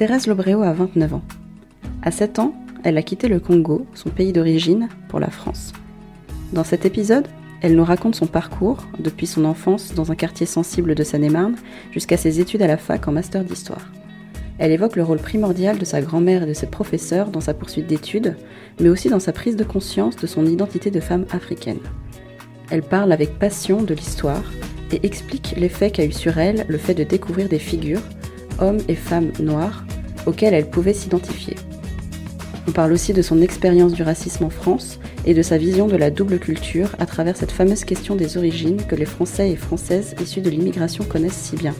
Thérèse Lobréo a 29 ans. À 7 ans, elle a quitté le Congo, son pays d'origine, pour la France. Dans cet épisode, elle nous raconte son parcours, depuis son enfance dans un quartier sensible de Seine-et-Marne jusqu'à ses études à la fac en master d'histoire. Elle évoque le rôle primordial de sa grand-mère et de ses professeurs dans sa poursuite d'études, mais aussi dans sa prise de conscience de son identité de femme africaine. Elle parle avec passion de l'histoire et explique l'effet qu'a eu sur elle le fait de découvrir des figures, hommes et femmes noirs, auxquels elle pouvait s'identifier. On parle aussi de son expérience du racisme en France et de sa vision de la double culture à travers cette fameuse question des origines que les Français et Françaises issus de l'immigration connaissent si bien.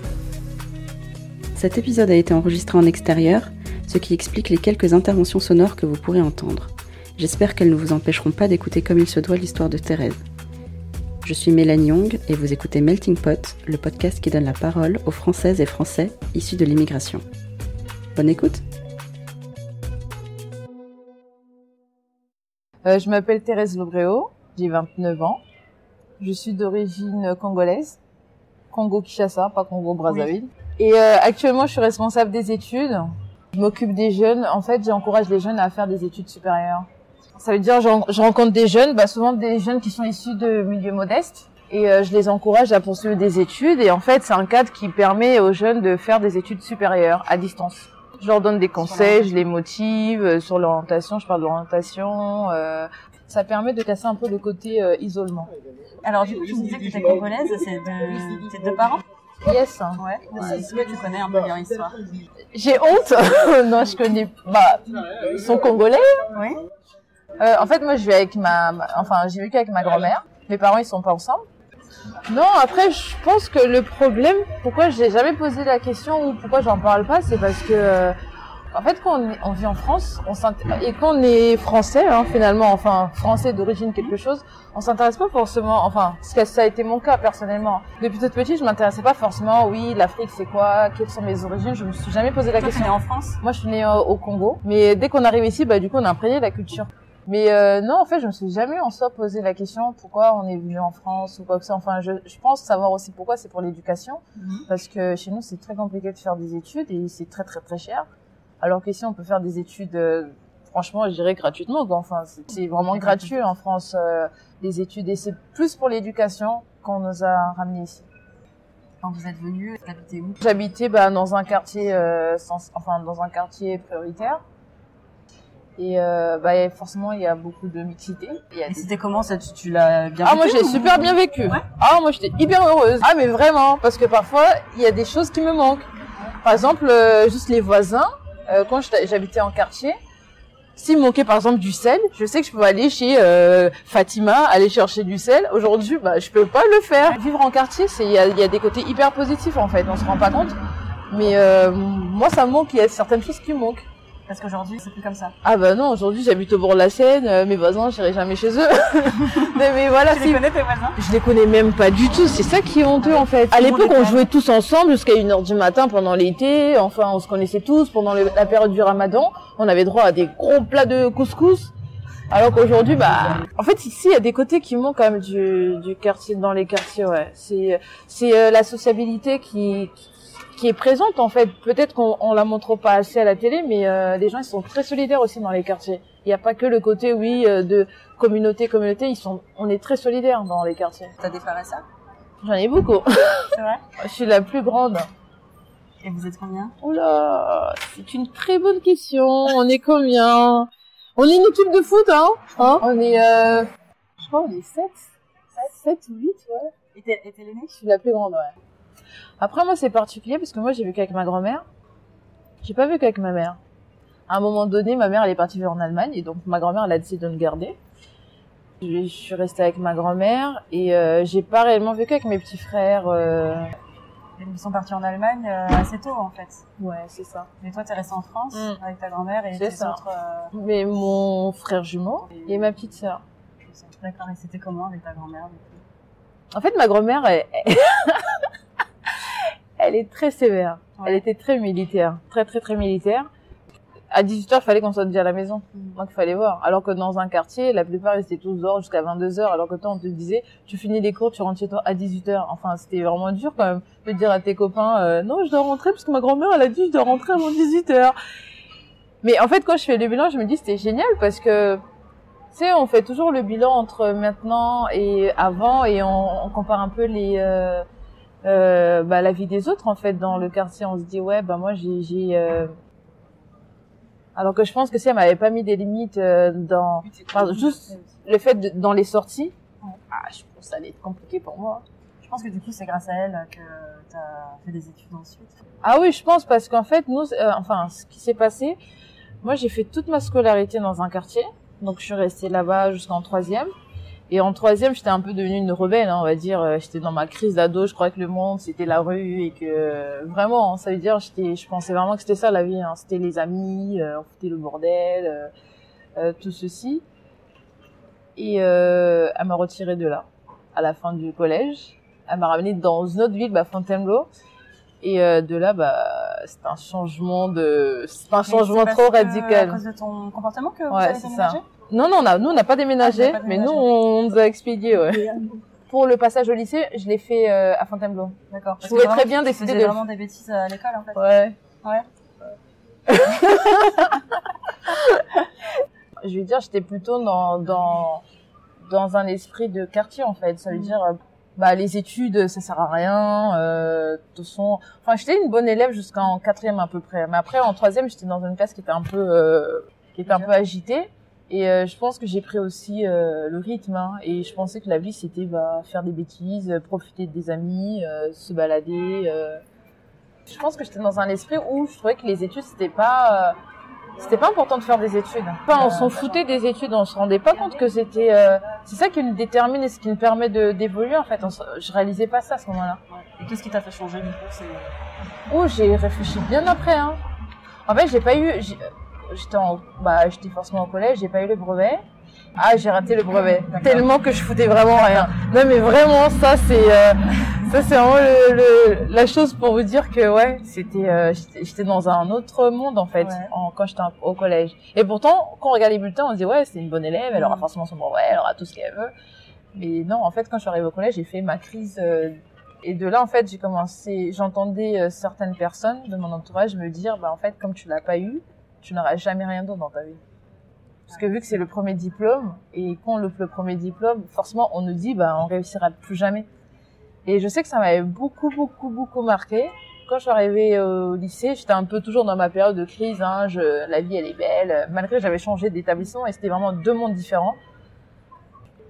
Cet épisode a été enregistré en extérieur, ce qui explique les quelques interventions sonores que vous pourrez entendre. J'espère qu'elles ne vous empêcheront pas d'écouter comme il se doit l'histoire de Thérèse. Je suis Mélanie Young et vous écoutez Melting Pot, le podcast qui donne la parole aux Françaises et Français issus de l'immigration. Bonne écoute Euh, je m'appelle Thérèse Lobréo, j'ai 29 ans. Je suis d'origine congolaise, Congo-Kinshasa, pas Congo-Brazzaville. Et euh, actuellement, je suis responsable des études. Je m'occupe des jeunes. En fait, j'encourage les jeunes à faire des études supérieures. Ça veut dire, je rencontre des jeunes, bah, souvent des jeunes qui sont issus de milieux modestes. Et euh, je les encourage à poursuivre des études. Et en fait, c'est un cadre qui permet aux jeunes de faire des études supérieures à distance. Je leur donne des conseils, je les motive euh, sur l'orientation, je parle d'orientation. Euh, ça permet de casser un peu le côté euh, isolement. Alors du coup, tu me disais que tu étais congolaise, c'est de tes deux parents? Yes. Ouais. Est-ce que tu connais un peu leur histoire? J'ai honte. non, je connais. Bah, ils sont congolais. Oui. Euh, en fait, moi, je vis avec ma, ma- enfin, j'ai vécu avec ma grand-mère. Mes parents, ils sont pas ensemble. Non, après, je pense que le problème, pourquoi j'ai jamais posé la question ou pourquoi j'en parle pas, c'est parce que, euh, en fait, quand on, est- on vit en France, on et quand on est français, hein, finalement, enfin, français d'origine quelque chose, on s'intéresse pas forcément, enfin, parce que ça a été mon cas personnellement. Depuis toute petite, je m'intéressais pas forcément, oui, l'Afrique, c'est quoi, quelles sont mes origines, je me suis jamais posé la Toi, tu question. es en France? Moi, je suis née euh, au Congo, mais dès qu'on arrive ici, bah du coup, on a imprégné la culture. Mais euh, non, en fait, je me suis jamais en soi posé la question pourquoi on est venu en France ou quoi que ça. Enfin, je, je pense savoir aussi pourquoi. C'est pour l'éducation, parce que chez nous, c'est très compliqué de faire des études et c'est très très très cher. Alors qu'ici, on peut faire des études, euh, franchement, je dirais gratuitement. Quoi. Enfin, c'est- c'est vraiment gratuit en France euh, les études et c'est plus pour l'éducation qu'on nous a ramenés ici. Quand vous êtes venu, vous habitez où? J'habitais bah, dans un quartier, euh, sans- enfin dans un quartier prioritaire. Et euh, bah, forcément, il y a beaucoup de mixité. Et c'était comment ça Tu, tu l'as bien Ah, moi, j'ai ou- super bien vécu. Ouais. Ah, moi, j'étais hyper heureuse. Ah, mais vraiment, parce que parfois, il y a des choses qui me manquent. Par exemple, euh, juste les voisins, euh, quand j'habitais en quartier, s'il me manquait par exemple du sel, je sais que je pouvais aller chez Fatima, aller chercher du sel. Aujourd'hui, bah, je peux pas le faire. Vivre en quartier, c'est il y a, il y a des côtés hyper positifs en fait, on se rend pas compte. Mais moi, ça me manque. Il y a certaines choses qui me manquent. Parce qu'aujourd'hui, c'est plus comme ça. Ah bah non, aujourd'hui j'habite au bord de la Seine, euh, mes voisins, j'irai jamais chez eux. mais, mais voilà, Tu si- les connais tes voisins? Je les connais même pas du tout, c'est ça qui est honteux en fait. À l'époque, on jouait tous ensemble jusqu'à 1h du matin pendant l'été, enfin on se connaissait tous pendant le- la période du ramadan, on avait droit à des gros plats de couscous. Alors qu'aujourd'hui, bah, en fait, ici, il y a des côtés qui manquent quand même du, du quartier, dans les quartiers, ouais. C'est, c'est euh, la sociabilité qui, qui est présente, en fait. Peut-être qu'on on la montre pas assez à la télé, mais euh, les gens, ils sont très solidaires aussi dans les quartiers. Il n'y a pas que le côté, oui, euh, de communauté, communauté, ils sont, on est très solidaires dans les quartiers. T'as des frères et sœurs J'en ai beaucoup. C'est vrai? Je suis la plus grande. Et vous êtes combien? Oula, c'est une très bonne question. On est combien? On est une équipe de foot, hein, hein? On est, euh, je crois, on est 7. 7 ou 8, ouais. Et t'es l'aînée? Je suis la plus grande, ouais. Après, moi, c'est particulier parce que moi, j'ai vécu avec ma grand-mère. J'ai pas vécu avec ma mère. À un moment donné, ma mère, elle est partie vivre en Allemagne et donc ma grand-mère, elle a décidé de me garder. Je je suis restée avec ma grand-mère et euh, j'ai pas réellement vécu avec mes petits frères. euh, Ils sont partis en Allemagne euh, assez tôt en fait. Ouais, c'est ça. Mais toi, t'es resté en France Mm. avec ta grand-mère et tes ça. autres. euh, Mais mon frère jumeau et ma petite sœur. D'accord. Et c'était comment avec ta grand-mère du coup? En fait, ma grand-mère, elle, elle est très sévère. Ouais. Elle était très militaire, très très très militaire. À 18h, il fallait qu'on soit déjà à la maison. Donc, il fallait voir. Alors que dans un quartier, la plupart, ils étaient tous dehors jusqu'à 22h. Alors que toi, on te disait, tu finis les cours, tu rentres chez toi à 18h. Enfin, c'était vraiment dur quand même de dire à tes copains, euh, non, je dois rentrer parce que ma grand-mère, elle a dit, je dois rentrer avant 18h. Mais en fait, quand je fais le bilan, je me dis, c'était génial parce que, tu sais, on fait toujours le bilan entre maintenant et avant et on, on compare un peu les, euh, euh, bah, la vie des autres en fait dans le quartier. On se dit ouais, bah moi j'ai, euh, alors que je pense que si elle m'avait pas mis des limites euh, dans, enfin, juste le fait de, dans les sorties, Ouais. ah, je pense que ça allait être compliqué pour moi. Je pense que du coup, c'est grâce à elle que t'as fait des études ensuite. Ah oui, je pense parce qu'en fait, nous, euh, enfin, ce qui s'est passé, moi, j'ai fait toute ma scolarité dans un quartier, donc je suis restée là-bas jusqu'en troisième. Et en troisième, j'étais un peu devenue une rebelle, hein, on va dire. Euh, J'étais dans ma crise d'ado, je croyais que le monde c'était la rue et que euh, vraiment, hein, ça veut dire, j'étais, je pensais vraiment que c'était ça la vie. Hein. C'était les amis, euh, on foutait le bordel, euh, euh, tout ceci. Et euh, elle m'a retirée de là à la fin du collège. Elle m'a ramenée dans une autre ville, bah, Fontainebleau. Et euh, de là, bah, c'est un changement de, c'est un changement c'est trop radical. À cause de ton comportement que vous Ouais, avez c'est déménagé? Non, non, on a, nous, on n'a pas déménagé, Ah, mais nous, on, nous a expédié, ouais. Pour le passage au lycée, je l'ai fait euh, à Fontainebleau. D'accord. Je pouvais très bien décider de- vraiment des bêtises à l'école en fait. Ouais. Ouais. Je veux dire, j'étais plutôt dans, dans, dans un esprit de quartier, en fait. Ça veut Mhm. dire, euh, bah, les études, ça sert à rien, euh, de façon, enfin, j'étais une bonne élève jusqu'en quatrième à peu près. Mais après, en troisième, j'étais dans une classe qui était un peu, euh, qui était un peu agitée. Et euh, je pense que j'ai pris aussi euh, le rythme. hein. et je pensais que la vie, c'était bah, faire des bêtises, euh, profiter des amis, euh, se balader. euh. Je pense que j'étais dans un esprit où je trouvais que les études, c'était pas... euh, c'était pas important de faire des études. Enfin, on s'en foutait des études, on se rendait pas compte que c'était... euh, c'est ça qui nous détermine et ce qui nous permet de d'évoluer, en fait. On se- je réalisais pas ça à ce moment-là. Et qu'est-ce qui t'a fait changer du coup c'est... Oh, j'ai réfléchi bien après. Hein. En fait, j'ai pas eu. J'étais bah, j'étais forcément au collège, j'ai pas eu le brevet. Ah, j'ai raté le brevet. Tellement que je foutais vraiment rien. Non, mais vraiment, ça c'est, euh, ça c'est vraiment le, le- la chose pour vous dire que ouais, c'était, euh, j'étais dans un autre monde en fait Ouais. en, quand j'étais au collège. Et pourtant, quand on regarde les bulletins, on se dit ouais, c'est une bonne élève, elle aura Mhm. forcément son brevet, elle aura tout ce qu'elle veut. Mais non, en fait, quand je suis arrivée au collège, j'ai fait ma crise. euh, et de là, en fait, j'ai commencé, j'entendais certaines personnes de mon entourage me dire, bah, en fait, comme tu l'as pas eu, tu n'auras jamais rien d'autre dans ta vie. Parce que vu que c'est le premier diplôme, et quand le, le premier diplôme, forcément, on nous dit, bah, on réussira plus jamais. Et je sais que ça m'avait beaucoup, beaucoup, beaucoup marqué. Quand je suis arrivée au lycée, j'étais un peu toujours dans ma période de crise, hein, je, la vie elle est belle, malgré que j'avais changé d'établissement et c'était vraiment deux mondes différents.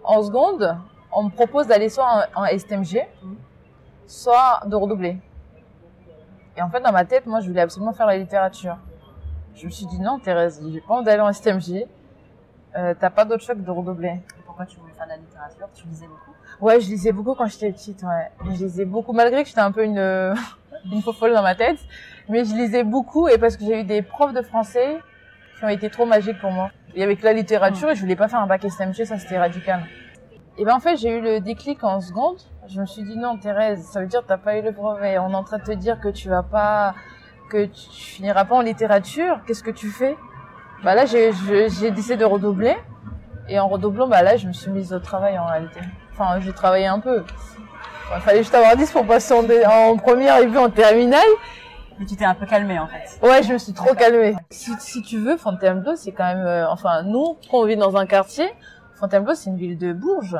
En seconde, on me propose d'aller soit en, en STMG, soit de redoubler. Et en fait, dans ma tête, moi, je voulais absolument faire la littérature. Je me suis dit, non, Thérèse, j'ai pas envie d'aller en STMG. Euh, T'as pas d'autre choix que de redoubler. Et pourquoi tu voulais faire de la littérature? Tu lisais beaucoup? Ouais, je lisais beaucoup quand j'étais petite, ouais. Je lisais beaucoup, malgré que j'étais un peu une, une faux folle dans ma tête. Mais je lisais beaucoup et parce que j'ai eu des profs de français qui ont été trop magiques pour moi. Et avec la littérature, et je voulais pas faire un bac STMG, ça c'était radical. Et ben en fait, j'ai eu le déclic en seconde. Je me suis dit non, Thérèse, ça veut dire que t'as pas eu le brevet. On est en train de te dire que tu vas pas, que tu finiras pas en littérature. Qu'est-ce que tu fais? Bah là, j'ai décidé de redoubler. Et en redoublant, bah là, je me suis mise au travail en réalité. Enfin, j'ai travaillé un peu. Il fallait juste avoir 10 pour passer en, première et puis en terminale. Mais tu t'es un peu calmé en fait. Ouais, je me suis trop calmée. Si, si tu veux, Fontainebleau, c'est quand même... euh, enfin, nous, quand on vit dans un quartier, Fontainebleau, c'est une ville de bourges.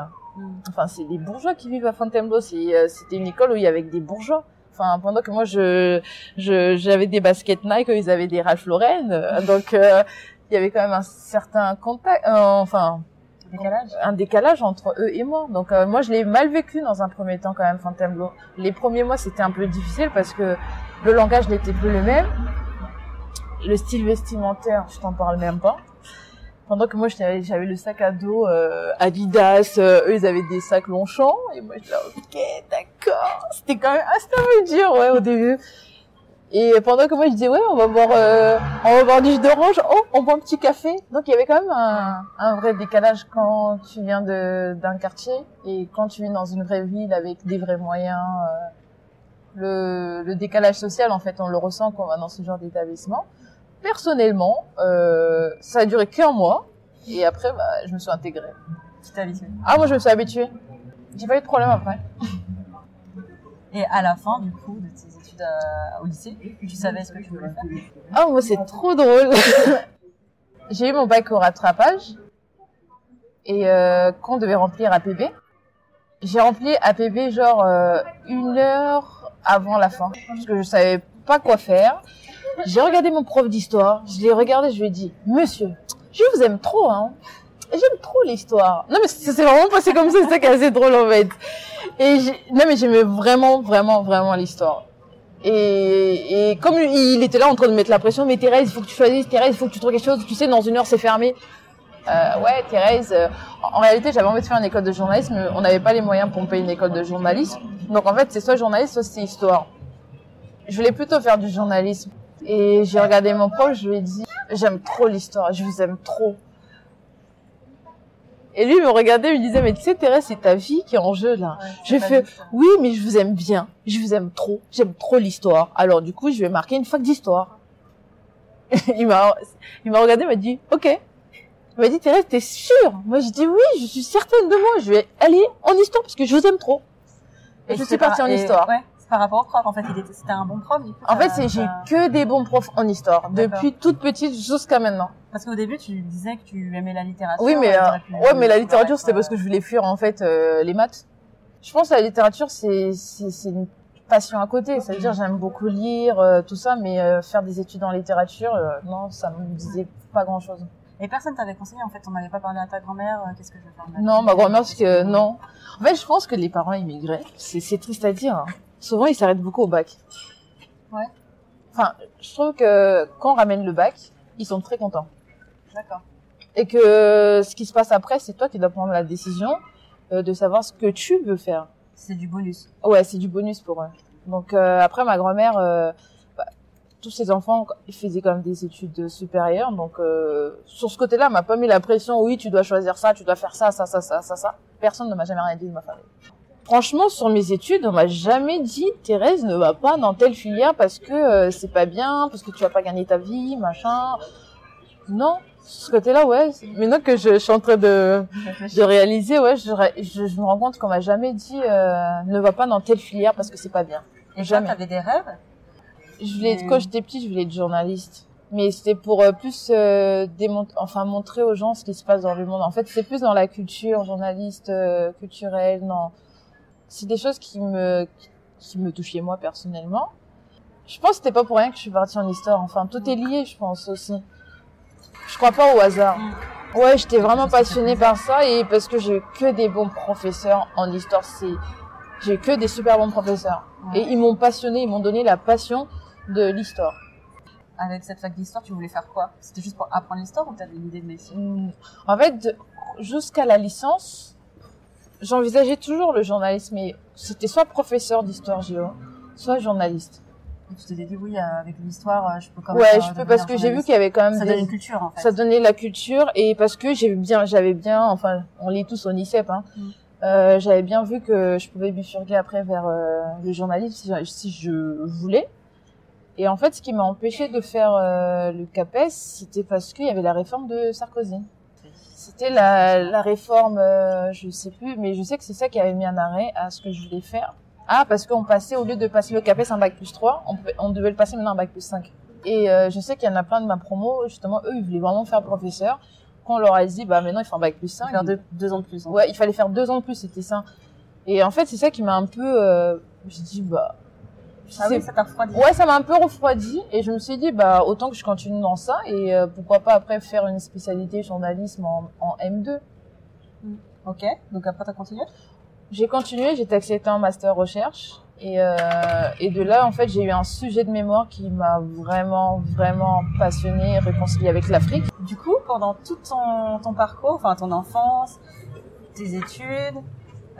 Enfin, c'est des bourgeois qui vivent à Fontainebleau. Euh, C'était une école où il y avait des bourgeois. Enfin, pendant que moi, je, je, j'avais des baskets Nike, ils avaient des Ralph Lauren. Euh, Donc, euh, il y avait quand même un certain contact. euh, enfin, Décalage un décalage entre eux et moi. Donc euh, moi je l'ai mal vécu dans un premier temps quand même Fontainebleau. Les premiers mois c'était un peu difficile parce que le langage n'était plus le même. Le style vestimentaire, je t'en parle même pas. Pendant que moi j'avais le sac à dos euh, Adidas, euh, eux ils avaient des sacs Longchamp et moi j'étais là ok d'accord. C'était quand même peu dur ouais au début. Et pendant que moi je disais ouais on va boire euh, on va boire du jus d'orange, oh on boit un petit café. Donc il y avait quand même un, un vrai décalage quand tu viens de d'un quartier et quand tu vis dans une vraie ville avec des vrais moyens. euh, le, le décalage social en fait on le ressent quand on va dans ce genre d'établissement. Personnellement, euh, ça a duré qu'un mois et après bah, je me suis intégrée. Tu t'es habitué. Ah moi je me suis habituée. J'ai pas eu de problème après. Et à la fin, du coup, de tes études à- au lycée, tu savais ce que tu voulais faire? Ah moi c'est trop drôle. J'ai eu mon bac au rattrapage et euh, quand on devait remplir APB, j'ai rempli APB genre euh, une heure avant la fin parce que je savais pas quoi faire. J'ai regardé mon prof d'histoire, je l'ai regardé, je lui ai dit Monsieur, je vous aime trop hein. J'aime trop l'histoire. Non mais c'est c'est vraiment passé comme ça, c'est ça qui est assez drôle en fait. Et non mais j'aimais vraiment vraiment vraiment l'histoire. Et, et comme il était là en train de mettre la pression, mais Thérèse, il faut que tu choisisses, Thérèse, il faut que tu trouves quelque chose. Tu sais, dans une heure, c'est fermé. Euh, ouais, Thérèse. euh, en réalité, j'avais envie de faire une école de journalisme, on n'avait pas les moyens pour me payer une école de journalisme. Donc en fait, c'est soit journaliste, soit c'est histoire. Je voulais plutôt faire du journalisme. Et j'ai regardé mon prof, je lui ai dit, j'aime trop l'histoire, je vous aime trop. Et lui, il me regardait, il me disait, mais tu sais, Thérèse, c'est ta vie qui est en jeu, là. Je fais, oui, mais je vous aime bien. Je vous aime trop. J'aime trop l'histoire. Alors, du coup, je vais marquer une fac d'histoire. il m'a, il m'a regardé, il m'a dit, OK. Il m'a dit, Thérèse, t'es sûre? Moi, j'ai dit, oui, je suis certaine de moi. Je vais aller en histoire parce que je vous aime trop. Et je suis partie par- en histoire. Ouais, par rapport au prof. En fait, c'était un bon prof, du coup. En fait, j'ai que des bons profs en histoire. Depuis toute petite jusqu'à maintenant. Parce qu'au début, tu disais que tu aimais la littérature. Oui, mais, euh, pu- ouais, mais la littérature, c'était parce que je voulais fuir, en fait, euh, les maths. Je pense que la littérature, c'est, c'est, une passion à côté. Ça veut dire, j'aime beaucoup lire, euh, tout ça, mais euh, faire des études en littérature, euh, non, ça me disait pas grand chose. Et personne t'avait conseillé, en fait, on n'avait pas parlé à ta grand-mère, euh, qu'est-ce que je vais faire Non, ma grand-mère, parce que, non. En fait, je pense que les parents immigrés, c'est, c'est triste à dire, hein. Souvent, ils s'arrêtent beaucoup au bac. Ouais. Enfin, je trouve que quand on ramène le bac, ils sont très contents. D'accord. et que ce qui se passe après, c'est toi qui dois prendre la décision euh, de savoir ce que tu veux faire. C'est du bonus. Ouais, c'est du bonus pour eux. Donc euh, après, ma grand-mère, euh, bah, tous ses enfants, ils faisaient quand même des études supérieures. Donc euh, sur ce côté-là, m'a pas mis la pression. Oui, tu dois choisir ça, tu dois faire ça, ça, ça, ça, ça, ça. Personne ne m'a jamais rien dit de ma famille. Franchement, sur mes études, on m'a jamais dit Thérèse ne va pas dans telle filière parce que euh, c'est pas bien, parce que tu vas pas gagner ta vie, machin. Non, ce côté-là, ouais. Maintenant que je, je suis en train de, de réaliser, ouais, je, ré- je, je me rends compte qu'on m'a jamais dit euh, ne va pas dans telle filière parce que c'est pas bien. Et Jamais. T'avais des rêves? Je voulais être, quand j'étais petite, je voulais être journaliste. Mais c'était pour euh, plus euh, enfin montrer aux gens ce qui se passe dans le monde. En fait, c'est plus dans la culture, journaliste euh, culturel, non. C'est des choses qui me qui me touchaient moi personnellement. Je pense que c'était pas pour rien que je suis partie en histoire. Enfin, tout est lié, je pense aussi. Je crois pas au hasard. Ouais, j'étais vraiment passionnée par ça et parce que j'ai que des bons professeurs en histoire. C'est j'ai que des super bons professeurs et ils m'ont passionné, ils m'ont donné la passion de l'histoire. Avec cette fac d'histoire, tu voulais faire quoi? C'était juste pour apprendre l'histoire ou t'avais une idée de métier? Mm. En fait, jusqu'à la licence, j'envisageais toujours le journalisme, mais c'était soit professeur d'histoire géo, soit journaliste. Et tu t'es dit oui, euh, avec l'histoire, euh, je peux quand même. Ouais, je peux parce que j'ai vu qu'il y avait quand même Ça des- donne une culture en fait. ça donnait la culture et parce que j'ai bien, j'avais bien, enfin, on lit tous au NICEP, hein. Mm. Euh, j'avais bien vu que je pouvais bifurquer après vers euh, le journalisme si, si je voulais. Et en fait, ce qui m'a empêché de faire euh, le CAPES, c'était parce qu'il y avait la réforme de Sarkozy. C'était la, la réforme, euh, je sais plus, mais je sais que c'est ça qui avait mis un arrêt à ce que je voulais faire. Ah, parce qu'on passait, au lieu de passer le CAPES en bac plus 3, on, devait le passer maintenant en bac plus 5. Et euh, je sais qu'il y en a plein de ma promo, justement, eux, ils voulaient vraiment faire professeur. Quand on leur a dit, bah maintenant, il faut un bac plus 5. Faire deux, deux ans de plus. hein. Ouais, il fallait faire deux ans de plus, c'était ça. Et en fait, c'est ça qui m'a un peu... Euh, j'ai dit, bah... Ah oui, ça t'a refroidi. Ouais, ça m'a un peu refroidi et je me suis dit bah autant que je continue dans ça et euh, pourquoi pas après faire une spécialité journalisme en, en M2. Ok, donc après t'as continué? J'ai continué, j'ai été acceptée en master recherche et euh, et de là en fait j'ai eu un sujet de mémoire qui m'a vraiment vraiment passionné réconcilié avec l'Afrique. du coup, pendant tout ton, ton parcours, enfin ton enfance, tes études,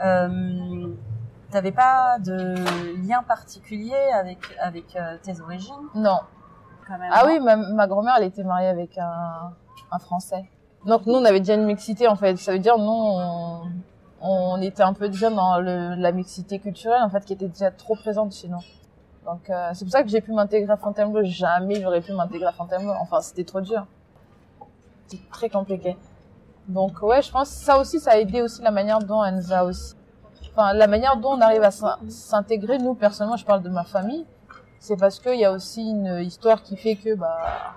euh, t'avais pas de lien particulier avec avec euh, tes origines? Non. quand même Ah oui, ma, ma grand-mère, elle était mariée avec un, un Français. Donc nous, on avait déjà une mixité en fait. Ça veut dire nous, on, on était un peu déjà dans le, la mixité culturelle en fait, qui était déjà trop présente chez nous. Donc euh, c'est pour ça que j'ai pu m'intégrer à Fontainebleau. Jamais j'aurais pu m'intégrer à Fontainebleau. Enfin, c'était trop dur. C'était très compliqué. Donc ouais, je pense que ça aussi, ça a aidé aussi la manière dont elle nous a aussi. Enfin, la manière dont on arrive à s'in- s'intégrer. Nous, personnellement, je parle de ma famille. C'est parce qu'il y a aussi une histoire qui fait que bah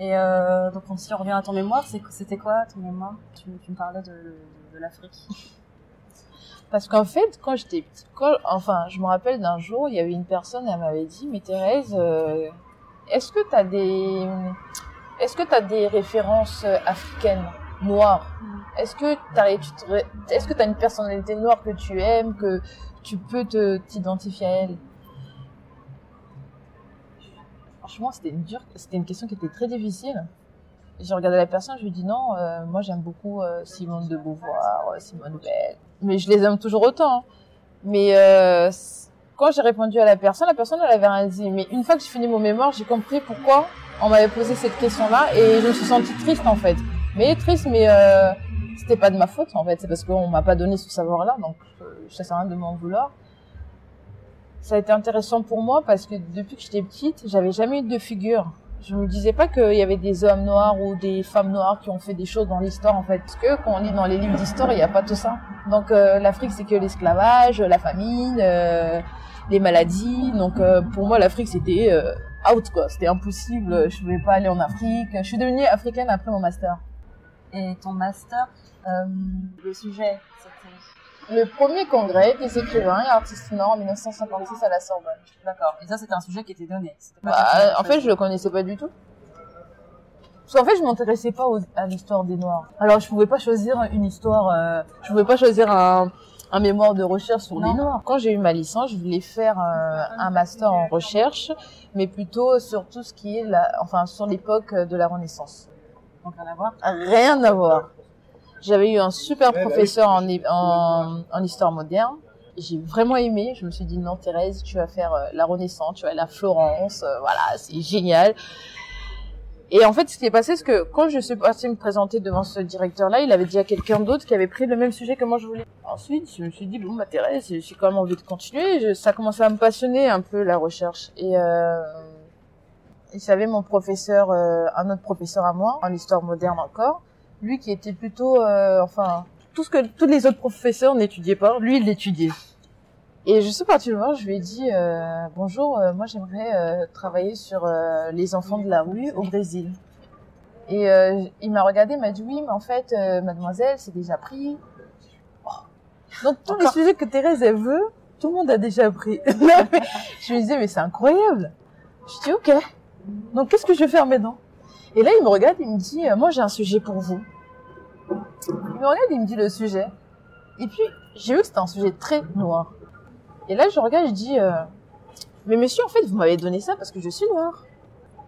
Et euh, donc, on- si on revient à ton mémoire, c'est- c'était quoi ton mémoire? Tu, tu me parlais de, de, de l'Afrique. Parce qu'en fait, quand j'étais petite, quand- enfin, je me rappelle d'un jour, il y avait une personne, elle m'avait dit, mais Thérèse, euh, est-ce que t'as des, est-ce que t'as des références euh, africaines, noires? Est-ce que t'as, tu est-ce que t'as une personnalité noire que tu aimes, que tu peux te, t'identifier à elle? Franchement, c'était une dure, c'était une question qui était très difficile. J'ai regardé la personne, je lui ai dit non, euh, moi j'aime beaucoup euh, Simone de Beauvoir, euh, Simone Veil, mais je les aime toujours autant. hein. Mais euh, quand j'ai répondu à la personne, la personne elle avait rien dit. Mais une fois que j'ai fini mon mémoire, j'ai compris pourquoi on m'avait posé cette question-là et je me suis sentie triste en fait. Mais triste, mais euh, c'était pas de ma faute en fait, c'est parce qu'on m'a pas donné ce savoir-là, donc euh, ça sert à rien de m'en vouloir. Ça a été intéressant pour moi parce que depuis que j'étais petite, j'avais jamais eu de figure. Je me disais pas qu'il y avait des hommes noirs ou des femmes noires qui ont fait des choses dans l'histoire en fait. Parce que quand on lit dans les livres d'histoire, il n'y a pas tout ça. Donc euh, l'Afrique c'est que l'esclavage, la famine, euh, les maladies. Donc euh, pour moi l'Afrique c'était euh, out quoi. C'était impossible. Je pouvais pas aller en Afrique. Je suis devenue africaine après mon master. Et ton master, euh, le sujet, c'était... Le premier congrès des écrivains et artistes noirs en 1956 à la Sorbonne. D'accord. Et ça, c'était un sujet qui était donné. Pas Bah, en fait, je le connaissais pas du tout. Parce qu'en fait, je m'intéressais pas aux- à l'histoire des Noirs. Alors, je pouvais pas choisir une histoire, euh, je pouvais pas choisir un, un mémoire de recherche sur Non. les Noirs. Quand j'ai eu ma licence, je voulais faire euh, un master en recherche, mais plutôt sur tout ce qui est la, enfin, sur l'époque de la Renaissance. Donc, rien à voir. Rien à voir. J'avais eu un super professeur en, en, en histoire moderne. J'ai vraiment aimé. Je me suis dit non, Thérèse, tu vas faire euh, la Renaissance, tu vas aller à Florence. euh, voilà, c'est génial. Et en fait, ce qui est passé, c'est que quand je suis partie me présenter devant ce directeur-là, il avait déjà quelqu'un d'autre qui avait pris le même sujet que moi je voulais. Ensuite, je me suis dit, bon, bah, Thérèse, j'ai quand même envie de continuer. Je- ça commençait à me passionner un peu, la recherche. Et, euh, il savait mon professeur, euh, un autre professeur à moi, en histoire moderne encore, lui qui était plutôt, euh, enfin, tout ce que tous les autres professeurs n'étudiaient pas, lui il l'étudiait. Et je suis partie le voir, je lui ai dit euh, bonjour, euh, moi j'aimerais euh, travailler sur euh, les enfants de la rue au Brésil. Et euh, il m'a regardé, il m'a dit oui, mais en fait, euh, mademoiselle, c'est déjà pris. Oh. Donc tous les Encore. sujets que Thérèse elle veut, tout le monde a déjà pris. Je lui disais mais c'est incroyable. Je dis ok. Donc qu'est-ce que je vais faire maintenant? Et là il me regarde, il me dit euh, moi j'ai un sujet pour vous. Il me regarde, il me dit le sujet. Et puis j'ai vu que c'était un sujet très noir. Et là je regarde, je dis euh, mais monsieur en fait vous m'avez donné ça parce que je suis noire.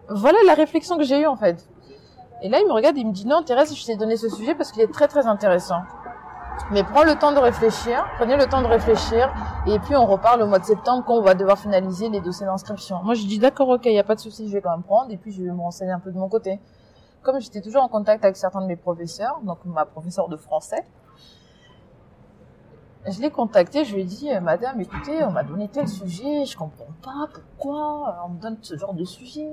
Voilà la réflexion que j'ai eue en fait. Et là il me regarde, il me dit non Thérèse je t'ai donné ce sujet parce qu'il est très très intéressant. Mais prends le temps de réfléchir, prenez le temps de réfléchir, et puis on reparle au mois de septembre quand on va devoir finaliser les dossiers d'inscription. Moi, je dis d'accord, ok, il n'y a pas de souci, je vais quand même prendre, et puis je vais me renseigner un peu de mon côté. Comme j'étais toujours en contact avec certains de mes professeurs, donc ma professeure de français, je l'ai contacté, je lui ai dit, madame, écoutez, on m'a donné tel sujet, je comprends pas pourquoi on me donne ce genre de sujet.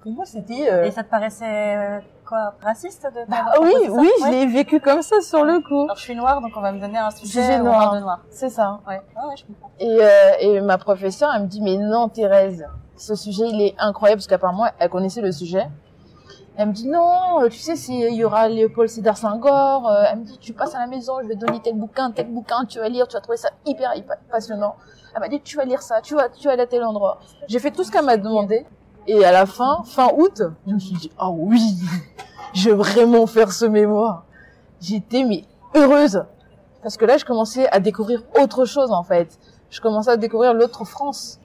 Pour moi, c'était... euh, Et ça te paraissait euh, quoi raciste de bah oui, ça oui, je Ouais. l'ai vécu comme ça sur le coup. Alors je suis noire, donc on va me donner un sujet, noir. de noir. C'est ça. Ouais, ouais, ouais, je comprends. Et, euh, et ma professeure, elle me dit, mais non, Thérèse, ce sujet, il est incroyable, parce qu'apparemment, elle connaissait le sujet. Elle me dit, non, euh, tu sais, il y aura Léopold Sédar Senghor. Euh, Elle me dit, tu passes à la maison, je vais donner tel bouquin, tel bouquin, tu vas lire, tu vas trouver ça hyper, hyper passionnant. Elle m'a dit, tu vas lire ça, tu vas, tu vas aller à tel endroit. J'ai fait tout ce qu'elle m'a demandé. Et à la fin, fin août, je me suis dit, ah oui, je veux vraiment faire ce mémoire. J'étais, mais heureuse. Parce que là, je commençais à découvrir autre chose, en fait. Je commençais à découvrir l'autre France.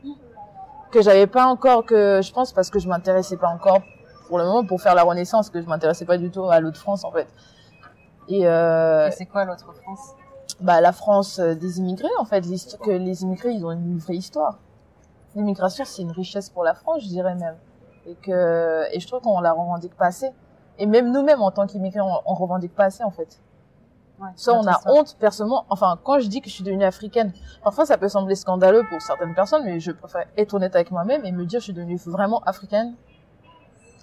Que j'avais pas encore, que je pense parce que je m'intéressais pas encore pour le moment pour faire la Renaissance, que je m'intéressais pas du tout à l'autre France en fait. Et, euh, Et c'est quoi l'autre France? bah, la France euh, des immigrés, en fait, que les immigrés, ils ont une vraie histoire. L'immigration, c'est une richesse pour la France, je dirais même. Et que, et je trouve qu'on la revendique pas assez. Et même nous-mêmes, en tant qu'immigrés, on, on revendique pas assez, en fait. Ouais, Ça, on a histoire. honte, personnellement. Enfin, quand je dis que je suis devenue africaine, parfois ça peut sembler scandaleux pour certaines personnes, mais je préfère être honnête avec moi-même et me dire que je suis devenue vraiment africaine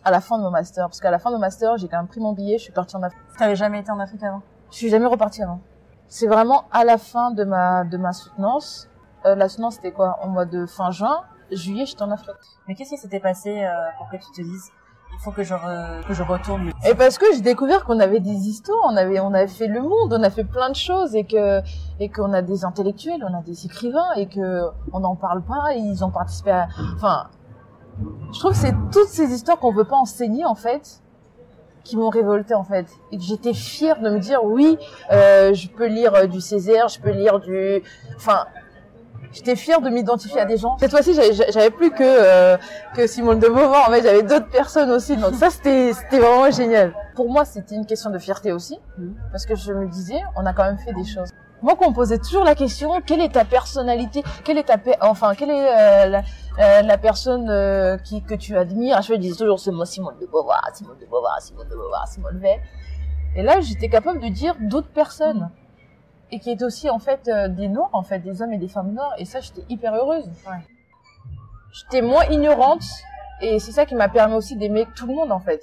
à la fin de mon master. Parce qu'à la fin de mon master, j'ai quand même pris mon billet, je suis partie en Afrique. T'avais jamais été en Afrique avant? Je suis jamais repartie avant. C'est vraiment à la fin de ma de ma soutenance. Euh, la soutenance c'était quoi Au mois de fin juin, juillet, j'étais en Afrique. Mais qu'est-ce qui s'était passé euh, pour que tu te dises il faut que je, re- que je retourne Et parce que j'ai découvert qu'on avait des histoires, on avait on avait fait le monde, on a fait plein de choses et que et qu'on a des intellectuels, on a des écrivains et que on n'en parle pas, et ils ont participé à enfin je trouve que c'est toutes ces histoires qu'on veut pas enseigner en fait qui m'ont révolté en fait et que j'étais fière de me dire oui euh, je peux lire euh, du Césaire je peux lire du enfin j'étais fière de m'identifier à des gens. Cette fois-ci j'avais plus que euh, que Simone de Beauvoir en fait j'avais d'autres personnes aussi. Donc ça c'était c'était vraiment génial. Pour moi c'était une question de fierté aussi Mhm. parce que je me disais on a quand même fait des choses. Moi qu'on me posait toujours la question quelle est ta personnalité quelle est ta enfin quelle est euh, la, euh, la personne euh, qui que tu admires je me disais toujours c'est moi Simone de Beauvoir Simone de Beauvoir Simone de Beauvoir Simone Veil. Et là j'étais capable de dire d'autres personnes et qui étaient aussi en fait euh, des noirs en fait des hommes et des femmes noirs. Et ça j'étais hyper heureuse. Ouais. j'étais moins ignorante. Et c'est ça qui m'a permis aussi d'aimer tout le monde en fait.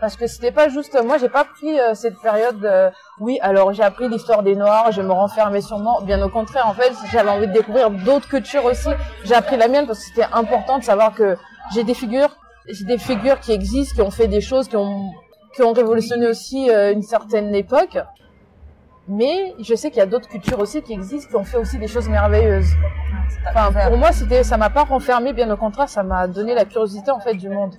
Parce que c'était pas juste moi j'ai pas pris euh, cette période euh, oui alors j'ai appris l'histoire des noirs je me renfermais sur moi bien au contraire en fait j'avais envie de découvrir d'autres cultures aussi. J'ai appris la mienne parce que c'était important de savoir que j'ai des figures j'ai des figures qui existent qui ont fait des choses qui ont qui ont révolutionné aussi euh, une certaine époque mais je sais qu'il y a d'autres cultures aussi qui existent qui ont fait aussi des choses merveilleuses Enfin, pour moi, c'était, ça m'a pas renfermé, bien au contraire, ça m'a donné la curiosité en fait du monde.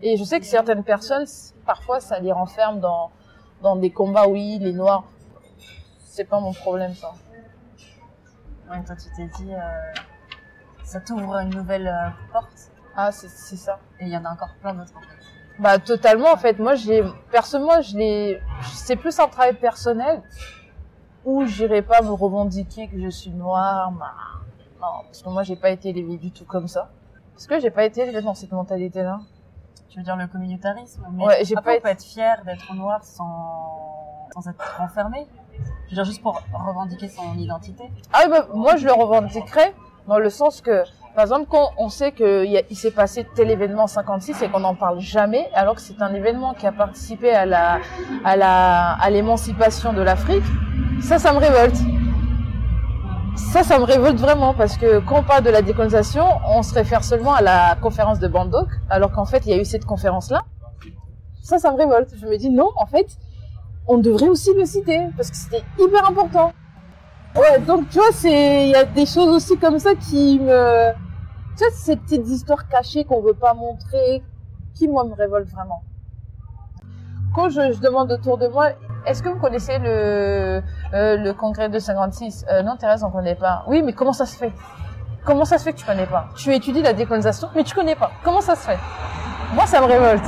Et je sais que certaines personnes, parfois, ça les renferme dans dans des combats. Oui, les noirs, c'est pas mon problème ça. Ouais, toi, tu t'es dit, euh, ça t'ouvre une nouvelle euh, porte. Ah, c'est c'est ça. Et il y en a encore plein d'autres. en fait. Bah totalement en fait. Moi, j'ai personnellement, je l'ai. C'est plus un travail personnel où j'irai pas me revendiquer que je suis noire. bah, Non, parce que moi, j'ai pas été élevée du tout comme ça. Parce que j'ai pas été élevée dans cette mentalité-là. Tu veux dire le communautarisme mais Ouais, j'ai pas on été- être fier d'être noir sans, sans être renfermé. Je veux dire juste pour revendiquer son identité. Ah oui, bah, moi je le revendiquerais dans le sens que, par exemple, quand on sait qu'il s'est passé tel événement en 56 et qu'on n'en parle jamais, alors que c'est un événement qui a participé à la, à la, à l'émancipation de l'Afrique, ça, ça me révolte. Ça, ça me révolte vraiment parce que quand on parle de la décolonisation, on se réfère seulement à la conférence de Bandok, alors qu'en fait, il y a eu cette conférence-là. Ça, ça me révolte. Je me dis non, en fait, on devrait aussi le citer parce que c'était hyper important. Ouais, donc tu vois, c'est il y a des choses aussi comme ça qui me tu sais ces petites histoires cachées qu'on veut pas montrer qui moi me révoltent vraiment. Quand je, je demande autour de moi, est-ce que vous connaissez le euh, le congrès de 56 euh, Non, Thérèse, on connaît pas. Oui, mais comment ça se fait? Comment ça se fait que tu connais pas? Tu étudies la décolonisation, mais tu connais pas. Comment ça se fait? Moi, ça me révolte.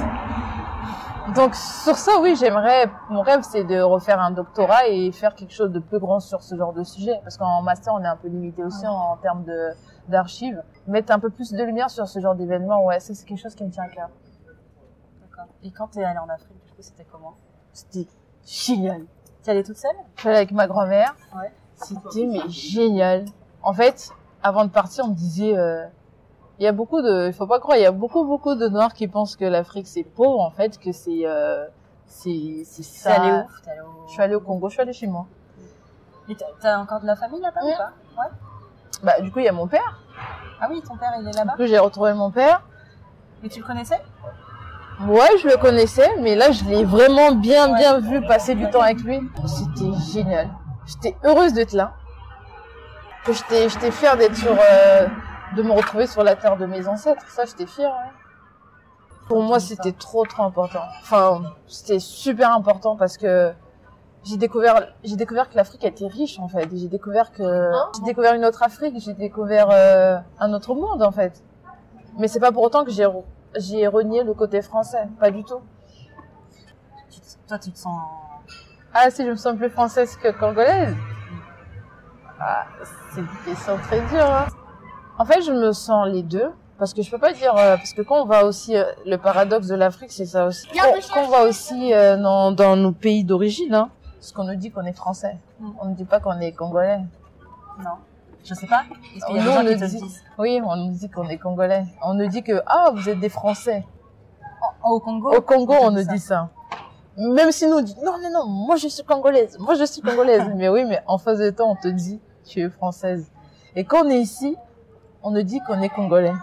Donc sur ça, oui, j'aimerais. Mon rêve, c'est de refaire un doctorat et faire quelque chose de plus grand sur ce genre de sujet, parce qu'en master, on est un peu limité aussi en, en termes de d'archives. Mettre un peu plus de lumière sur ce genre d'événement, ouais, ça c'est quelque chose qui me tient à cœur. D'accord. Et quand t'es allée en Afrique, du coup, c'était comment? C'était génial. T'es allée toute seule? Je suis allée avec ma grand-mère. Ouais. C'était mais génial. En fait, avant de partir, on me disait, euh, il y a beaucoup de, il faut pas croire, il y a beaucoup beaucoup de noirs qui pensent que l'Afrique c'est pauvre, en fait, que c'est, euh, c'est, c'est ça. allée où? T'es allée au... Je suis allée au Congo, je suis allée chez moi. Et t'as- encore de la famille là-bas ou pas? Ouais. Bah, du coup, il y a mon père. Ah oui, ton père, il est Du là-bas coup, j'ai retrouvé mon père. Et tu le connaissais? Ouais, je le connaissais, mais là, je l'ai vraiment bien, Ouais. bien vu passer du temps avec lui. C'était génial. J'étais heureuse d'être là. Que j'étais, j'étais fière d'être sur, euh, de me retrouver sur la terre de mes ancêtres. Ça, j'étais fière, ouais. Pour moi, c'était trop, trop important. Enfin, c'était super important parce que j'ai découvert, j'ai découvert que l'Afrique était riche, en fait. J'ai découvert que, j'ai découvert une autre Afrique, j'ai découvert, euh, un autre monde, en fait. Mais c'est pas pour autant que j'ai j'ai renié le côté français, pas du tout. Tu te- toi, tu te sens. Ah, si je me sens plus française que congolaise ah, C'est une question très dure. Hein. En fait, je me sens les deux. Parce que je peux pas dire... euh, parce que quand on va aussi... euh, le paradoxe de l'Afrique, c'est ça aussi. Quand, quand on va aussi euh, dans, dans nos pays d'origine, hein, parce qu'on nous dit qu'on est français. Mm. On ne dit pas qu'on est congolais. Non. Je sais pas. Est-ce qu'il y a Nous, des gens on qui nous te le dit- disent? Oui, on nous dit qu'on est congolais. On nous dit que, ah, vous êtes des Français. Au Congo? Au Congo, on nous dit ça. Même si nous on dit, non, non, non, moi je suis congolaise, moi je suis congolaise. mais oui, mais en face de toi, on te dit, tu es française. Et quand on est ici, on nous dit qu'on est congolais.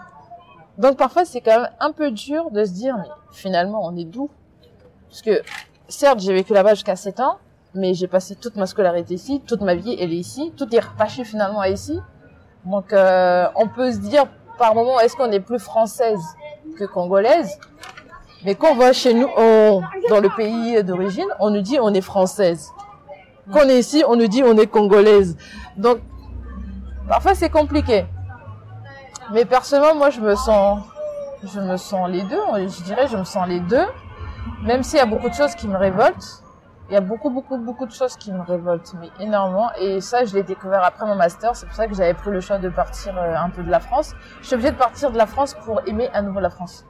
Donc parfois, c'est quand même un peu dur de se dire, mais finalement, on est d'où? Parce que, certes, j'ai vécu là-bas jusqu'à 7 ans, mais j'ai passé toute ma scolarité ici, toute ma vie, elle est ici, tout est rattaché finalement à ici. Donc, euh, on peut se dire, par moment, est-ce qu'on est plus française que congolaise? Mais quand on va chez nous, dans le pays d'origine, on nous dit on est française. Quand on est ici, on nous dit on est congolaise. Donc, parfois c'est compliqué. Mais personnellement, moi, je me sens, je me sens les deux. Je dirais, je me sens les deux. Même s'il y a beaucoup de choses qui me révoltent. Il y a beaucoup, beaucoup, beaucoup de choses qui me révoltent, mais énormément. Et ça, je l'ai découvert après mon master. C'est pour ça que j'avais pris le choix de partir euh, un peu de la France. Je suis obligée de partir de la France pour aimer à nouveau la France.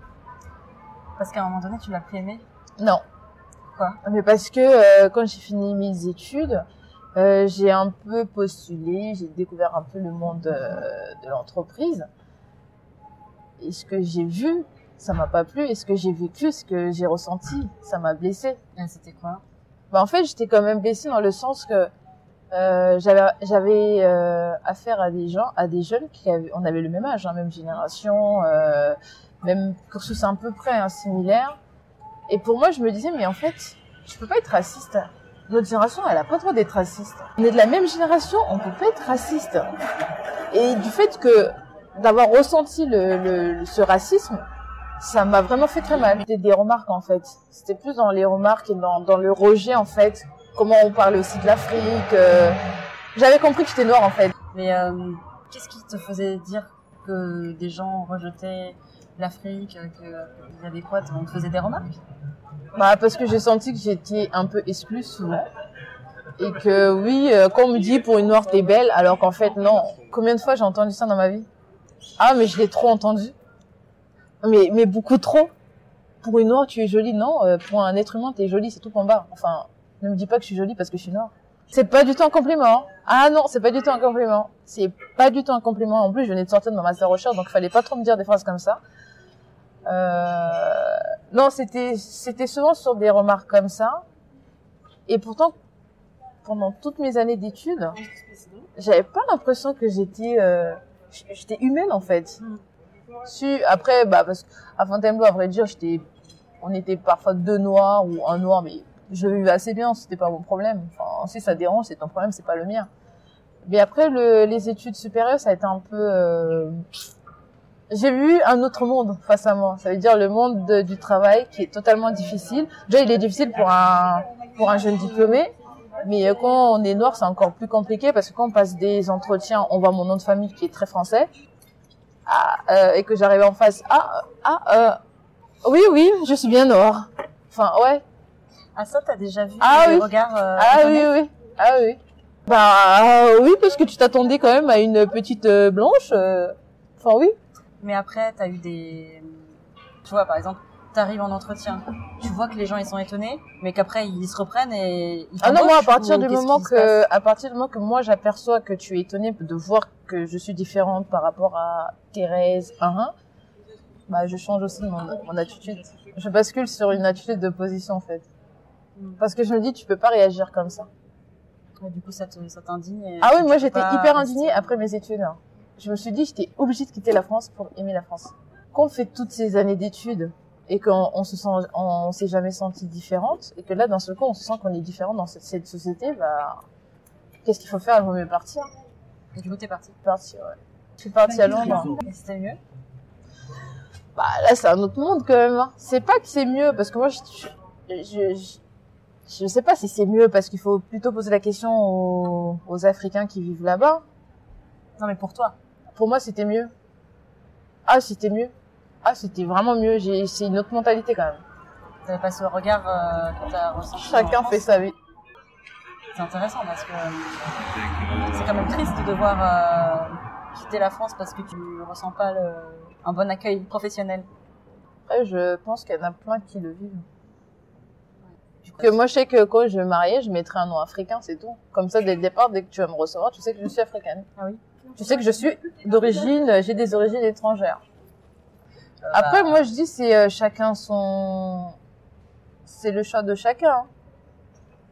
Parce qu'à un moment donné, tu l'as plus aimé. Non. Pourquoi Mais parce que euh, quand j'ai fini mes études, euh, j'ai un peu postulé, j'ai découvert un peu le monde euh, de l'entreprise. Et ce que j'ai vu, ça m'a pas plu. Et ce que j'ai vécu, ce que j'ai ressenti, ça m'a blessée. Et C'était quoi? Bah, en fait, j'étais quand même blessée dans le sens que euh, j'avais euh, affaire à des gens, à des jeunes qui avaient, on avait le même âge, hein, même génération, euh, même cursus à peu près hein, similaire. Et pour moi, je me disais, mais en fait, je peux pas être raciste. Notre génération, elle a pas le droit d'être raciste. On est de la même génération, on peut pas être raciste. Et du fait que d'avoir ressenti le, le- ce racisme, ça m'a vraiment fait très mal. C'était des remarques en fait. C'était plus dans les remarques et dans, dans le rejet en fait. Comment on parlait aussi de l'Afrique. euh. J'avais compris que j'étais noire en fait. Mais euh, qu'est-ce qui te faisait dire que des gens rejetaient l'Afrique, euh, que il y avait quoi On te faisait des remarques? Bah, parce que j'ai senti que j'étais un peu exclue souvent. Et que oui, euh, quand on me dit pour une noire t'es belle, alors qu'en fait non. Combien de fois j'ai entendu ça dans ma vie? Ah mais je l'ai trop entendu. Mais, mais beaucoup trop. Pour une noire tu es jolie, non. euh, pour un être humain t'es jolie, c'est tout en bas. Enfin, ne me dis pas que je suis jolie parce que je suis noire. C'est pas du tout un compliment. Ah non, c'est pas du tout un compliment. C'est pas du tout un compliment. En plus, je venais de sortir de ma master recherche, donc fallait pas trop me dire des phrases comme ça. Euh... Non, c'était c'était souvent sur des remarques comme ça. Et pourtant, pendant toutes mes années d'études, j'avais pas l'impression que j'étais euh, j'étais humaine en fait. Mm. Si après, bah parce qu'à Fontainebleau, à vrai dire, j'étais, on était parfois deux noirs ou un noir, mais je vivais assez bien, c'était pas mon problème. Enfin, si ça dérange, c'est ton problème, c'est pas le mien. Mais après le, les études supérieures, ça a été un peu. euh, J'ai vu un autre monde face à moi. Ça veut dire le monde de- du travail qui est totalement difficile. Déjà, il est difficile pour un pour un jeune diplômé. Mais euh, quand on est noir, c'est encore plus compliqué parce que quand on passe des entretiens, on voit mon nom de famille qui est très français. Ah, euh, et que j'arrive en face. Ah, ah, euh, oui, oui, je suis bien noir. Enfin, ouais. Ah ça, t'as déjà vu Ah les oui. regards euh, Ah oui, oui. Ah oui. Bah euh, oui, parce que tu t'attendais quand même à une petite blanche. Enfin oui. Mais après, t'as eu des... Tu vois, par exemple, t'arrives en entretien, tu vois que les gens ils sont étonnés, mais qu'après ils se reprennent et ils Ah non, moi à partir du moment que, à partir du moment que moi j'aperçois que tu es étonné de voir que je suis différente par rapport à Thérèse 1 bah je change aussi mon, mon attitude. Je bascule sur une attitude de position en fait. Mm. Parce que je me dis tu peux pas réagir comme ça. Du coup, ça t'indigne. Ah oui, moi j'étais pas hyper indignée après mes études. hein. Je me suis dit j'étais obligée de quitter la France pour aimer la France. Quand on fait toutes ces années d'études et qu'on on se sent, on, s'est jamais senti différente et que là d'un seul coup on se sent qu'on est différent dans cette, cette société, bah qu'est-ce qu'il faut faire? Il vaut mieux partir. Et du coup, t'es parti. Partir, ouais. Je suis partie à Londres. Et c'était mieux? Bah là c'est un autre monde quand même. hein. C'est pas que c'est mieux parce que moi je, je, je, je sais pas si c'est mieux parce qu'il faut plutôt poser la question aux, aux Africains qui vivent là-bas. Non, mais pour toi. Pour moi, c'était mieux. Ah, c'était mieux. Ah, c'était vraiment mieux. C'est une autre mentalité quand même. T'avais pas ce regard euh, que t'as ressenti. Chacun fait sa vie. C'est intéressant parce que c'est quand même triste de devoir euh, quitter la France parce que tu ressens pas le, un bon accueil professionnel. Après, je pense qu'il y en a plein qui le vivent. Que moi, je sais que quand je vais me marier, je mettrai un nom africain, c'est tout. Comme ça, dès le départ, dès que tu vas me recevoir, tu sais que je suis africaine. Ah oui. Tu sais que je suis d'origine, j'ai des origines étrangères. Après, moi, je dis, c'est euh, chacun son, c'est le choix de chacun.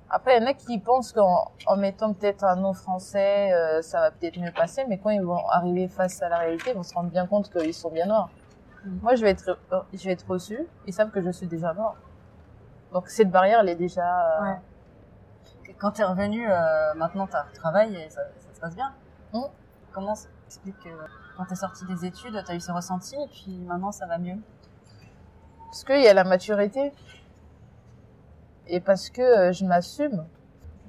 Après, il y en a qui pensent qu'en en mettant peut-être un nom français, euh, ça va peut-être mieux passer, mais quand ils vont arriver face à la réalité, ils vont se rendre bien compte qu'ils sont bien noirs. Mhm. Moi, je vais être, euh, je vais être reçue, ils savent que je suis déjà noire. Donc cette barrière, elle est déjà. euh, Ouais. Quand t'es revenu, euh, maintenant t'as travail et ça, ça se passe bien. Mm. Comment ça explique quand t'es sorti des études, t'as eu ce ressenti et puis maintenant ça va mieux Parce qu'il y a la maturité. Et parce que euh, je m'assume.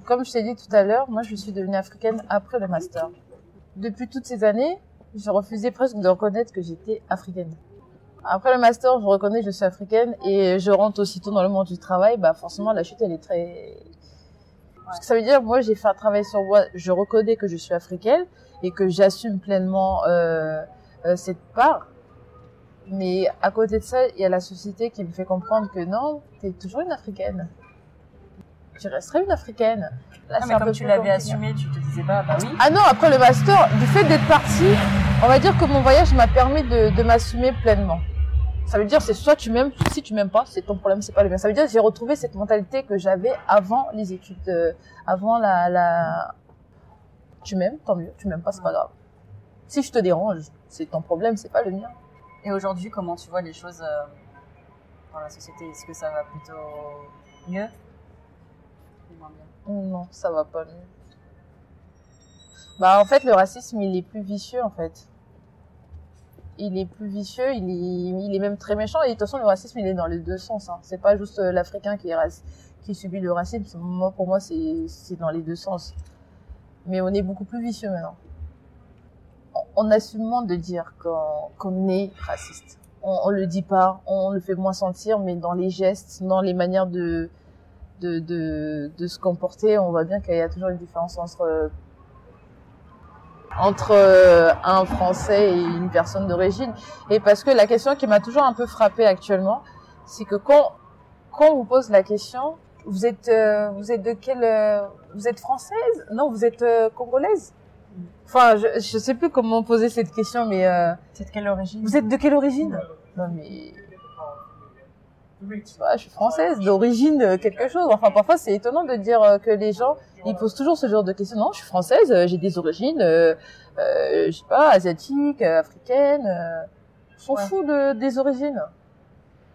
Comme je t'ai dit tout à l'heure, moi je suis devenue africaine après le master. Depuis toutes ces années, je refusais presque de reconnaître que j'étais africaine. Après le master, je reconnais que je suis africaine et je rentre aussitôt dans le monde du travail, bah forcément la chute elle est très... Parce que ça veut dire, moi j'ai fait un travail sur moi, je reconnais que je suis africaine et que j'assume pleinement euh, euh, cette part. Mais à côté de ça, il y a la société qui me fait comprendre que non, t'es toujours une africaine. Tu resterais une africaine. Là, Ah, mais comme tu l'avais assumé, tu te disais pas, bah oui. Ah non, après le master, du fait d'être partie, on va dire que mon voyage m'a permis de, de m'assumer pleinement. Ça veut dire, c'est soit tu m'aimes, si tu m'aimes pas, c'est ton problème, c'est pas le mien. Ça veut dire que j'ai retrouvé cette mentalité que j'avais avant les études, euh, avant la, la... Tu m'aimes, tant mieux. Tu m'aimes pas, c'est pas grave. Si je te dérange, c'est ton problème, c'est pas le mien. Et aujourd'hui, comment tu vois les choses euh, dans la société? Est-ce que ça va plutôt mieux ou moins bien? Non, ça va pas mieux. Bah en fait le racisme il est plus vicieux en fait. Il est plus vicieux, il est, il est même très méchant et de toute façon le racisme il est dans les deux sens. Hein. C'est pas juste euh, l'Africain qui est qui subit le racisme. Moi pour moi c'est dans les deux sens. Mais on est beaucoup plus vicieux maintenant. On, on assume moins de dire qu'on qu'on est raciste. On, on le dit pas, on le fait moins sentir, mais dans les gestes, dans les manières de de, de, de se comporter, on voit bien qu'il y a toujours une différence entre entre euh, un Français et une personne d'origine. Et parce que la question qui m'a toujours un peu frappée actuellement, c'est que quand quand on vous pose la question, vous êtes euh, vous êtes de quelle euh, vous êtes française? Non, vous êtes euh, congolaise? Enfin, je je sais plus comment poser cette question, mais euh, C'est de quelle origine? vous êtes de quelle origine? Non mais Ouais, je suis française, d'origine euh, quelque chose. Enfin, parfois, c'est étonnant de dire euh, que les gens, ils posent toujours ce genre de questions. Non, je suis française, euh, j'ai des origines, euh, euh, je sais pas, asiatiques, africaines. Euh, on s'en Ouais. fout de, des origines.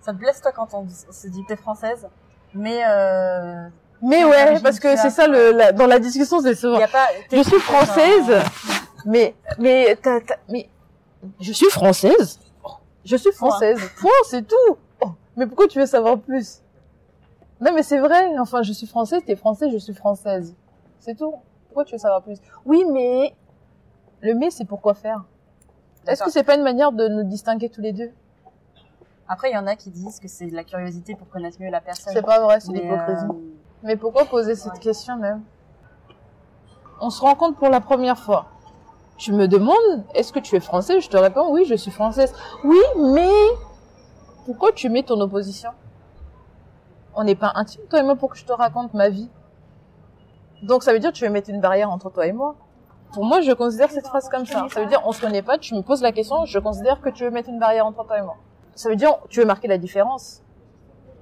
Ça te blesse toi quand on, se dit que t'es française? Mais euh, Mais ouais, parce que c'est ça, le, la- dans la discussion, c'est souvent. il y a pas. Je suis française, mais, mais, t'as- mais, je suis française. Je suis française. Point, c'est tout. Oh, mais pourquoi tu veux savoir plus? Non, mais c'est vrai. Enfin, je suis française, t'es français, je suis française. C'est tout. Pourquoi tu veux savoir plus? Oui, mais le mais, c'est pourquoi faire? Est-ce que c'est pas une manière de nous distinguer tous les deux? Après, il y en a qui disent que c'est de la curiosité pour connaître mieux la personne. C'est pas vrai, c'est l'hypocrisie. euh, Mais pourquoi poser cette Ouais. question même? On se rencontre pour la première fois. Tu me demandes, est-ce que tu es français? Je te réponds, oui, je suis française. Oui, mais pourquoi tu mets ton opposition? On n'est pas intime, toi et moi, pour que je te raconte ma vie. Donc ça veut dire que tu veux mettre une barrière entre toi et moi. Pour moi, je considère cette phrase comme ça. Ça veut dire, on se connaît pas, tu me poses la question, je considère que tu veux mettre une barrière entre toi et moi. Ça veut dire, tu veux marquer la différence.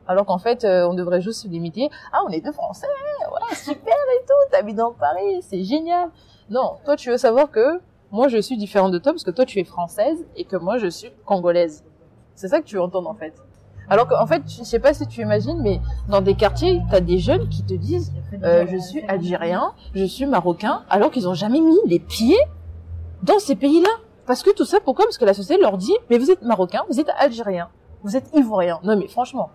Alors qu'en fait, euh, on devrait juste se limiter. Ah, on est deux Français, ouais, super et tout, t'habites dans Paris, c'est génial. Non, toi, tu veux savoir que moi, je suis différente de toi parce que toi, tu es française et que moi, je suis congolaise. C'est ça que tu veux entendre, en fait. Alors qu'en fait, je sais pas si tu imagines, mais dans des quartiers, t'as des jeunes qui te disent, euh, je suis algérien, je suis marocain, alors qu'ils ont jamais mis les pieds dans ces pays-là. Parce que tout ça, pourquoi? Parce que la société leur dit, mais vous êtes marocain, vous êtes algérien, vous êtes ivoirien. Non, mais franchement.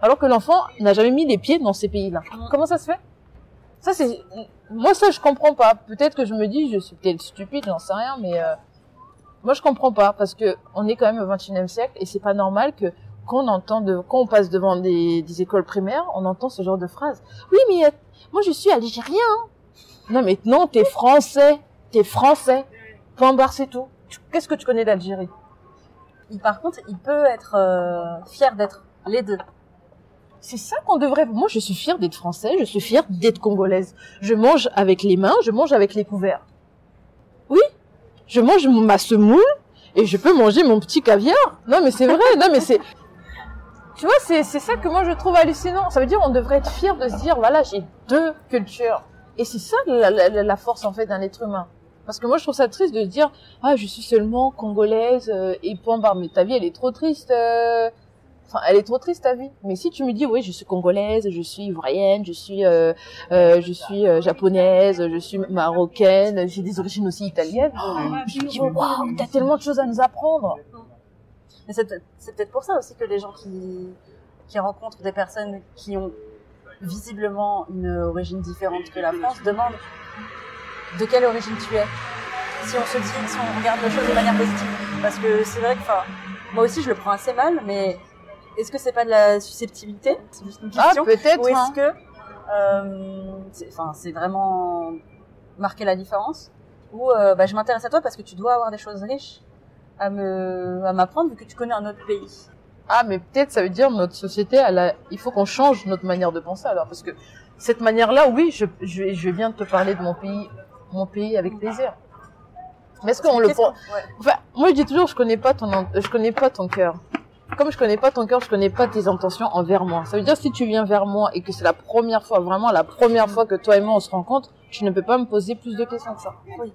Alors que l'enfant n'a jamais mis les pieds dans ces pays-là. Mm. Comment ça se fait? Ça, c'est... Moi, ça, je comprends pas. Peut-être que je me dis, je suis peut-être stupide, j'en sais rien, mais... euh, Moi, je comprends pas parce que on est quand même au 21e siècle et c'est pas normal que quand on entend de, quand on passe devant des, des écoles primaires, on entend ce genre de phrase. Oui, mais euh, moi, je suis algérien. Non, mais non, t'es français. T'es français. Point barre, c'est tout. Qu'est-ce que tu connais d'Algérie? Il- Par contre, il peut être euh, fier d'être les deux. C'est ça qu'on devrait. Moi, je suis fière d'être français. Je suis fière d'être congolaise. Je mange avec les mains. Je mange avec les couverts. Oui, je mange ma semoule et je peux manger mon petit caviar. Non, mais c'est vrai. non, mais c'est. Tu vois, c'est ça que moi je trouve hallucinant. Ça veut dire on devrait être fier de se dire voilà j'ai deux cultures. Et c'est ça la, la force en fait d'un être humain. Parce que moi je trouve ça triste de dire ah je suis seulement congolaise euh, et point barre. Mais ta vie elle est trop triste. euh. Enfin, elle est trop triste ta vie. Mais si tu me dis oui, je suis congolaise, je suis ivoirienne, je suis, euh, euh, je suis japonaise, je suis marocaine, j'ai des origines aussi italiennes. je me dis waouh, t'as tellement de choses à nous apprendre. Mais c'est peut-être pour ça aussi que les gens qui, qui rencontrent des personnes qui ont visiblement une origine différente que la France demandent de quelle origine tu es? Si on se dit, si on regarde les choses de manière positive. Parce que c'est vrai que, enfin, moi aussi je le prends assez mal, mais est-ce que c'est pas de la susceptibilité? C'est juste une Ah question. peut-être. Ou est-ce hein. que, euh, c'est- enfin, c'est vraiment marquer la différence? Ou euh, bah, je m'intéresse à toi parce que tu dois avoir des choses riches à me, à m'apprendre vu que tu connais un autre pays. Ah, mais peut-être ça veut dire notre société, elle a... il faut qu'on change notre manière de penser alors, parce que cette manière-là, oui, je, je, je vais bien te parler de mon pays, mon pays avec plaisir. Mais est-ce qu'on le prend ouais. Enfin, moi je dis toujours, je connais pas ton, je connais pas ton cœur. Comme je connais pas ton cœur, je connais pas tes intentions envers moi. Ça veut dire si tu viens vers moi et que c'est la première fois, vraiment la première fois que toi et moi on se rencontre, tu ne peux pas me poser plus de questions que ça. Oui.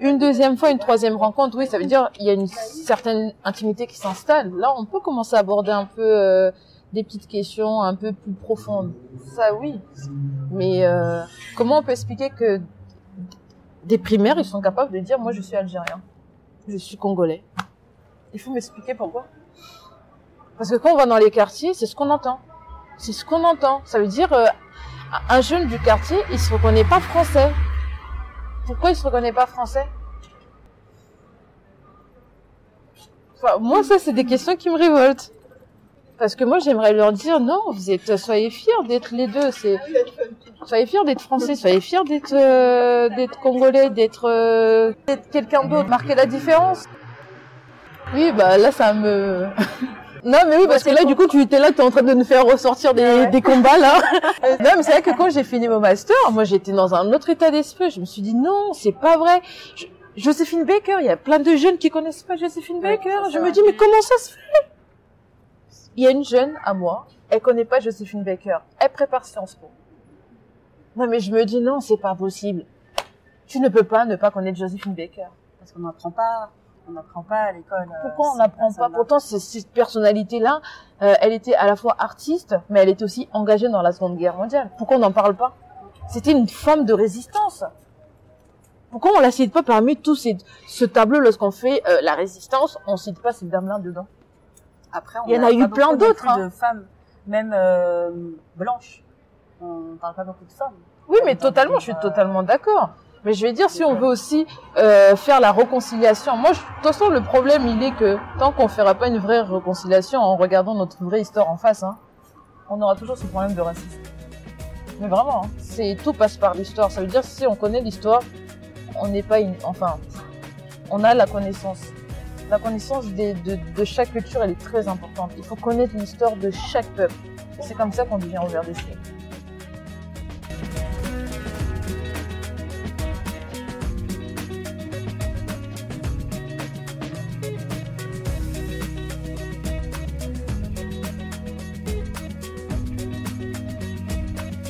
Une deuxième fois, une troisième rencontre, oui, ça veut dire il y a une certaine intimité qui s'installe. Là, on peut commencer à aborder un peu euh, des petites questions un peu plus profondes. Ça, oui. Mais euh, comment on peut expliquer que des primaires, ils sont capables de dire moi je suis algérien, je suis congolais. Il faut m'expliquer pourquoi. Parce que quand on va dans les quartiers, c'est ce qu'on entend. C'est ce qu'on entend. Ça veut dire euh, un jeune du quartier, il se reconnaît pas français. Pourquoi il se reconnaît pas français? Enfin, moi, ça, c'est des questions qui me révoltent. Parce que moi, j'aimerais leur dire non, vous êtes, soyez fiers d'être les deux. C'est, soyez fiers d'être français, soyez fiers d'être, euh, d'être congolais, d'être, euh, d'être quelqu'un d'autre, marquer la différence. Oui, bah là, ça me. Non, mais oui, parce que là, du coup, tu étais là, tu es en train de nous faire ressortir des, Ouais. des combats, là. non, mais c'est vrai que quand j'ai fini mon master, moi, j'étais dans un autre état d'esprit. Je me suis dit, non, c'est pas vrai. Je- Joséphine Baker, il y a plein de jeunes qui connaissent pas Joséphine Baker. Je me dis, mais comment ça se fait? Il y a une jeune à moi, elle connaît pas Joséphine Baker. Elle prépare Sciences Po. Non, mais je me dis, non, c'est pas possible. Tu ne peux pas ne pas connaître Joséphine Baker. Parce qu'on n'apprend pas, on n'apprend pas à l'école. euh, Pourquoi on n'apprend pas? Pourtant, cette personnalité-là, euh, elle était à la fois artiste, mais elle était aussi engagée dans la Seconde Guerre mondiale. Pourquoi on n'en parle pas? C'était une femme de résistance. Pourquoi on la cite pas parmi tous ces, ce tableau lorsqu'on fait euh, la résistance, on cite pas cette dame-là dedans? Après, on Il y en a eu plein d'autres, plus hein. de femmes, même euh, blanches. On parle pas beaucoup de femmes. Oui, mais totalement, je suis totalement d'accord. Mais je vais dire, si on veut aussi euh, faire la réconciliation, moi, je, de toute façon, le problème, il est que tant qu'on fera pas une vraie réconciliation en regardant notre vraie histoire en face, hein, on aura toujours ce problème de racisme. Mais vraiment, hein, c'est tout passe par l'histoire. Ça veut dire si on connaît l'histoire, on n'est pas, une, enfin, on a la connaissance. La connaissance de chaque culture, elle est très importante. Il faut connaître l'histoire de chaque peuple. C'est comme ça qu'on devient ouvert d'esprit.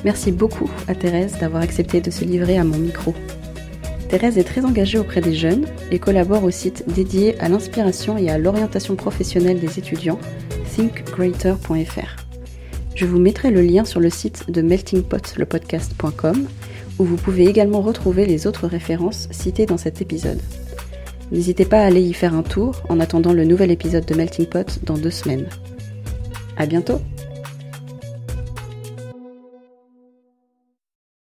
Merci beaucoup à Thérèse d'avoir accepté de se livrer à mon micro. Thérèse est très engagée auprès des jeunes et collabore au site dédié à l'inspiration et à l'orientation professionnelle des étudiants, thinkgreater.fr. Je vous mettrai le lien sur le site de meltingpotlepodcast.com où vous pouvez également retrouver les autres références citées dans cet épisode. N'hésitez pas à aller y faire un tour en attendant le nouvel épisode de Melting Pot dans deux semaines. À bientôt!